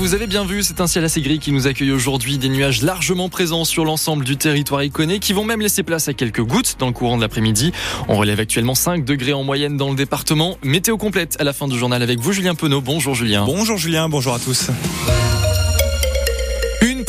Vous avez bien vu, c'est un ciel assez gris qui nous accueille aujourd'hui. Des nuages largement présents sur l'ensemble du territoire iconé qui vont même laisser place à quelques gouttes dans le courant de l'après-midi. On relève actuellement 5 degrés en moyenne dans le département. Météo complète à la fin du journal avec vous, Julien Penaud. Bonjour Julien. Bonjour Julien, bonjour à tous.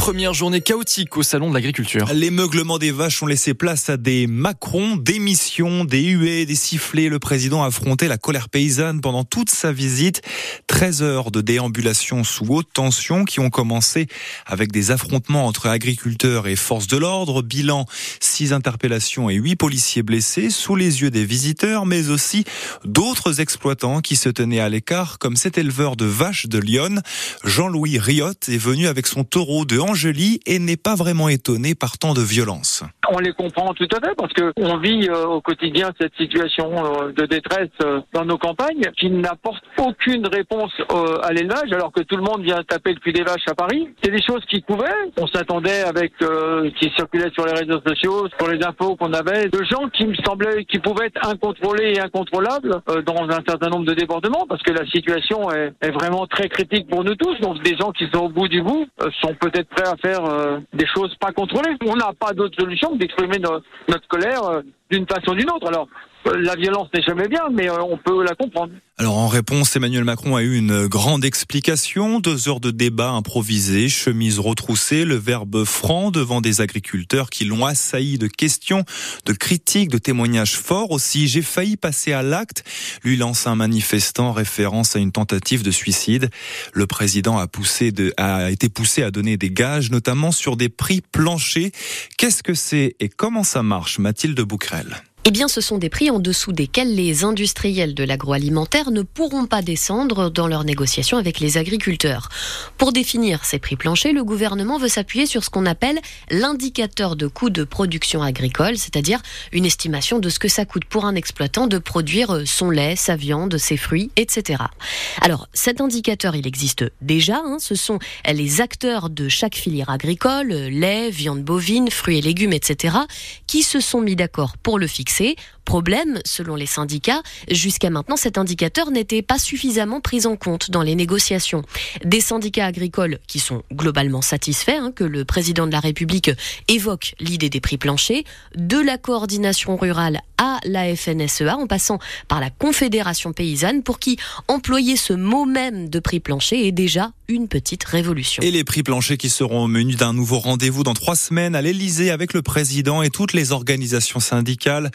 Première journée chaotique au salon de l'agriculture. Les meuglements des vaches ont laissé place à des Macron, des missions, des huées, des sifflets. Le président a affronté la colère paysanne pendant toute sa visite. 13 heures de déambulation sous haute tension qui ont commencé avec des affrontements entre agriculteurs et forces de l'ordre. Bilan, 6 interpellations et 8 policiers blessés sous les yeux des visiteurs, mais aussi d'autres exploitants qui se tenaient à l'écart, comme cet éleveur de vaches de Lyon. Jean-Louis Riot est venu avec son taureau de Angely et n'est pas vraiment étonné par tant de violence. On les comprend tout à fait parce que on vit euh, au quotidien cette situation euh, de détresse euh, dans nos campagnes qui n'apporte aucune réponse à l'élevage alors que tout le monde vient taper le cul des vaches à Paris. C'est des choses qui pouvaient. On s'attendait avec qui circulaient sur les réseaux sociaux, sur les infos qu'on avait, de gens qui me semblaient qui pouvaient être incontrôlés et incontrôlables dans un certain nombre de débordements parce que la situation est vraiment très critique pour nous tous. Donc des gens qui sont au bout du bout sont peut-être à faire euh, des choses pas contrôlées. On n'a pas d'autre solution que d'exprimer notre colère euh, d'une façon ou d'une autre. Alors, euh, la violence n'est jamais bien, mais on peut la comprendre. Alors en réponse, Emmanuel Macron a eu une grande explication, deux heures de débat improvisé, chemise retroussée, le verbe franc devant des agriculteurs qui l'ont assailli de questions, de critiques, de témoignages forts aussi. J'ai failli passer à l'acte, lui lance un manifestant référence à une tentative de suicide. Le président a poussé a été poussé à donner des gages, notamment sur des prix planchers. Qu'est-ce que c'est et comment ça marche, Mathilde lähellä. Eh bien, ce sont des prix en dessous desquels les industriels de l'agroalimentaire ne pourront pas descendre dans leurs négociations avec les agriculteurs. Pour définir ces prix planchers, le gouvernement veut s'appuyer sur ce qu'on appelle l'indicateur de coût de production agricole, c'est-à-dire une estimation de ce que ça coûte pour un exploitant de produire son lait, sa viande, ses fruits, etc. Alors, cet indicateur, il existe déjà. Hein, ce sont les acteurs de chaque filière agricole, lait, viande bovine, fruits et légumes, etc., qui se sont mis d'accord pour le fixer fixé Problème, selon les syndicats, jusqu'à maintenant cet indicateur n'était pas suffisamment pris en compte dans les négociations. Des syndicats agricoles qui sont globalement satisfaits hein, que le président de la République évoque l'idée des prix planchers, de la coordination rurale à la FNSEA en passant par la Confédération paysanne pour qui employer ce mot même de prix plancher est déjà une petite révolution. Et les prix planchers qui seront au menu d'un nouveau rendez-vous dans trois semaines à l'Elysée avec le président et toutes les organisations syndicales.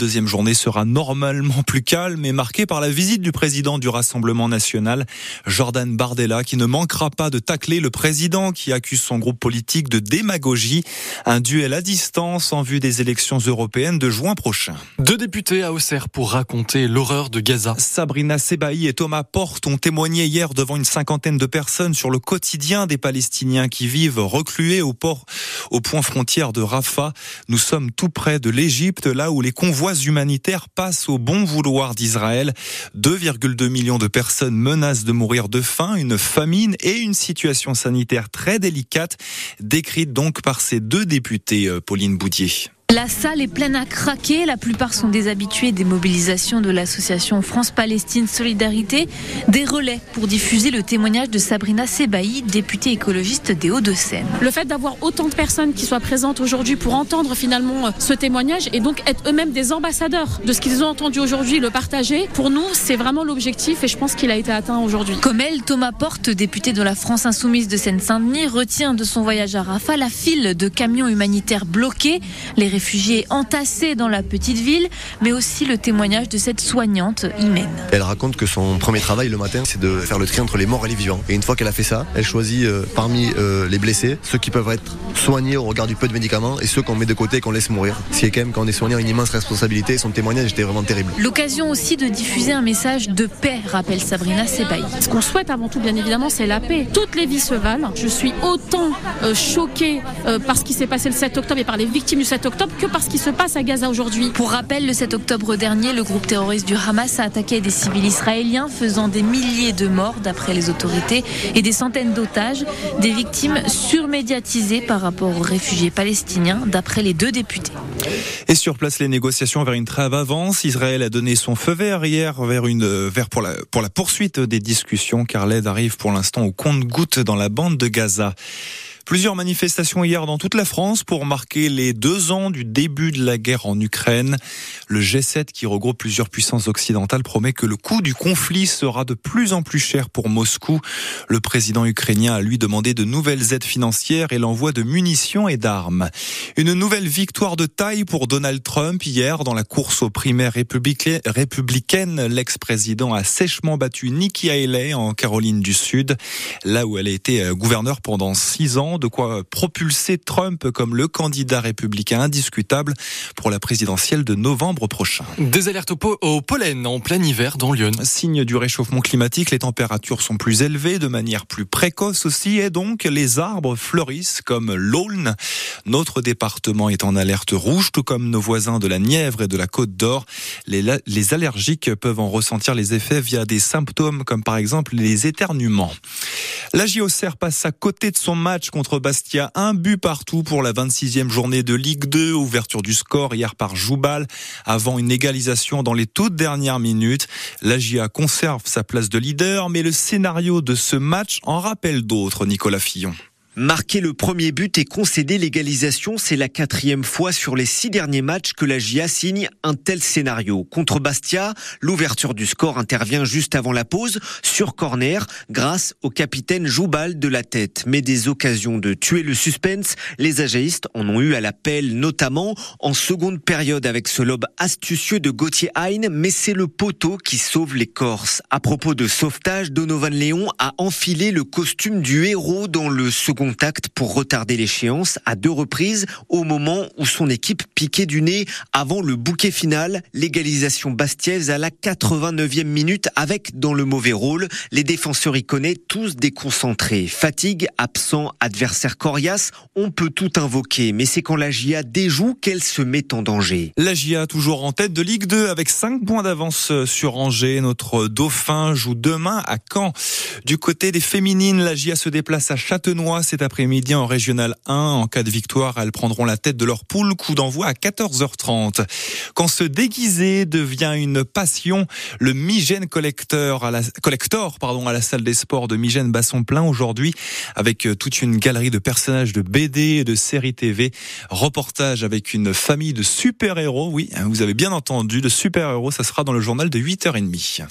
Deuxième journée sera normalement plus calme et marquée par la visite du président du Rassemblement national, Jordan Bardella, qui ne manquera pas de tacler le président qui accuse son groupe politique de démagogie. Un duel à distance en vue des élections européennes de juin prochain. Deux députés à Auxerre pour raconter l'horreur de Gaza. Sabrina Sebaï et Thomas Porte ont témoigné hier devant une cinquantaine de personnes sur le quotidien des Palestiniens qui vivent reclués au port, au point frontière de Rafah. Nous sommes tout près de l'Égypte, là où les convois humanitaires passent au bon vouloir d'Israël. 2,2 millions de personnes menacent de mourir de faim, une famine et une situation sanitaire très délicate, décrite donc par ces deux députés, euh, Pauline Boudier. La salle est pleine à craquer. La plupart sont des habitués des mobilisations de l'association France-Palestine Solidarité. Des relais pour diffuser le témoignage de Sabrina Sebaï, députée écologiste des Hauts-de-Seine. Le fait d'avoir autant de personnes qui soient présentes aujourd'hui pour entendre finalement ce témoignage et donc être eux-mêmes des ambassadeurs de ce qu'ils ont entendu aujourd'hui, le partager, pour nous, c'est vraiment l'objectif et je pense qu'il a été atteint aujourd'hui. Comme elle, Thomas Porte, député de la France Insoumise de Seine-Saint-Denis, retient de son voyage à Rafah la file de camions humanitaires bloqués. Les réfugiés entassés dans la petite ville, mais aussi le témoignage de cette soignante, Imen. Elle raconte que son premier travail le matin, c'est de faire le tri entre les morts et les vivants. Et une fois qu'elle a fait ça, elle choisit euh, parmi euh, les blessés ceux qui peuvent être soignés au regard du peu de médicaments et ceux qu'on met de côté et qu'on laisse mourir. Ce qui est quand même, quand on est soigné, une immense responsabilité. Son témoignage était vraiment terrible. L'occasion aussi de diffuser un message de paix, rappelle Sabrina Sebaï. Ce qu'on souhaite avant tout, bien évidemment, c'est la paix. Toutes les vies se valent. Je suis autant euh, choquée par ce qui s'est passé le 7 octobre et par les victimes du 7 octobre que par ce qui se passe à Gaza aujourd'hui. Pour rappel, le 7 octobre dernier, le groupe terroriste du Hamas a attaqué des civils israéliens, faisant des milliers de morts d'après les autorités et des centaines d'otages, des victimes surmédiatisées par rapport aux réfugiés palestiniens, d'après les deux députés. Et sur place, les négociations vers une trêve avancent. Israël a donné son feu vert hier vers une pour la pour la poursuite des discussions, car l'aide arrive pour l'instant au compte-gouttes dans la bande de Gaza. Plusieurs manifestations hier dans toute la France pour marquer les deux ans du début de la guerre en Ukraine. Le G7, qui regroupe plusieurs puissances occidentales, promet que le coût du conflit sera de plus en plus cher pour Moscou. Le président ukrainien a lui demandé de nouvelles aides financières et l'envoi de munitions et d'armes. Une nouvelle victoire de taille pour Donald Trump hier dans la course aux primaires républicaines. L'ex-président a sèchement battu Nikki Haley en Caroline du Sud, là où elle a été euh, gouverneure pendant six ans de quoi propulser Trump comme le candidat républicain indiscutable pour la présidentielle de novembre prochain. Des alertes au, pollen en plein hiver dans Lyon. Signe du réchauffement climatique, les températures sont plus élevées de manière plus précoce aussi et donc les arbres fleurissent comme l'Aulne. Notre département est en alerte rouge tout comme nos voisins de la Nièvre et de la Côte d'Or. Les, les allergiques peuvent en ressentir les effets via des symptômes comme par exemple les éternuements. La JOCR passe à côté de son match contre Bastia. Un but partout pour la 26e journée de Ligue 2. Ouverture du score hier par Joubal avant une égalisation dans les toutes dernières minutes. La GIA conserve sa place de leader, mais le scénario de ce match en rappelle d'autres, Nicolas Fillon. Marquer le premier but et concéder l'égalisation, c'est la quatrième fois sur les six derniers matchs que la GIA signe un tel scénario. Contre Bastia, l'ouverture du score intervient juste avant la pause, sur corner, grâce au capitaine Joubal de la tête. Mais des occasions de tuer le suspense, les agéistes en ont eu à l'appel, notamment en seconde période avec ce lobe astucieux de Gauthier Hein, mais c'est le poteau qui sauve les Corses. À propos de sauvetage, Donovan Léon a enfilé le costume du héros dans le second contact pour retarder l'échéance à deux reprises au moment où son équipe piquait du nez avant le bouquet final, l'égalisation bastiaise à la 89e minute avec dans le mauvais rôle les défenseurs iconais tous déconcentrés. Fatigue, absent, adversaire coriace, on peut tout invoquer, mais c'est quand la GIA déjoue qu'elle se met en danger. La GIA toujours en tête de Ligue 2 avec 5 points d'avance sur Angers. Notre dauphin joue demain à Caen. Du côté des féminines, la GIA se déplace à Châtenois cet après-midi en Régional 1. En cas de victoire, elles prendront la tête de leur poule. Coup d'envoi à 14h30. Quand se déguiser devient une passion, le Migène Collector à la, Collector, pardon, à la salle des sports de Migène Basson plein aujourd'hui avec euh, toute une galerie de personnages de BD et de séries TV. Reportage avec une famille de super-héros. Oui, vous avez bien entendu, de super-héros. Ça sera dans le journal de 8h30.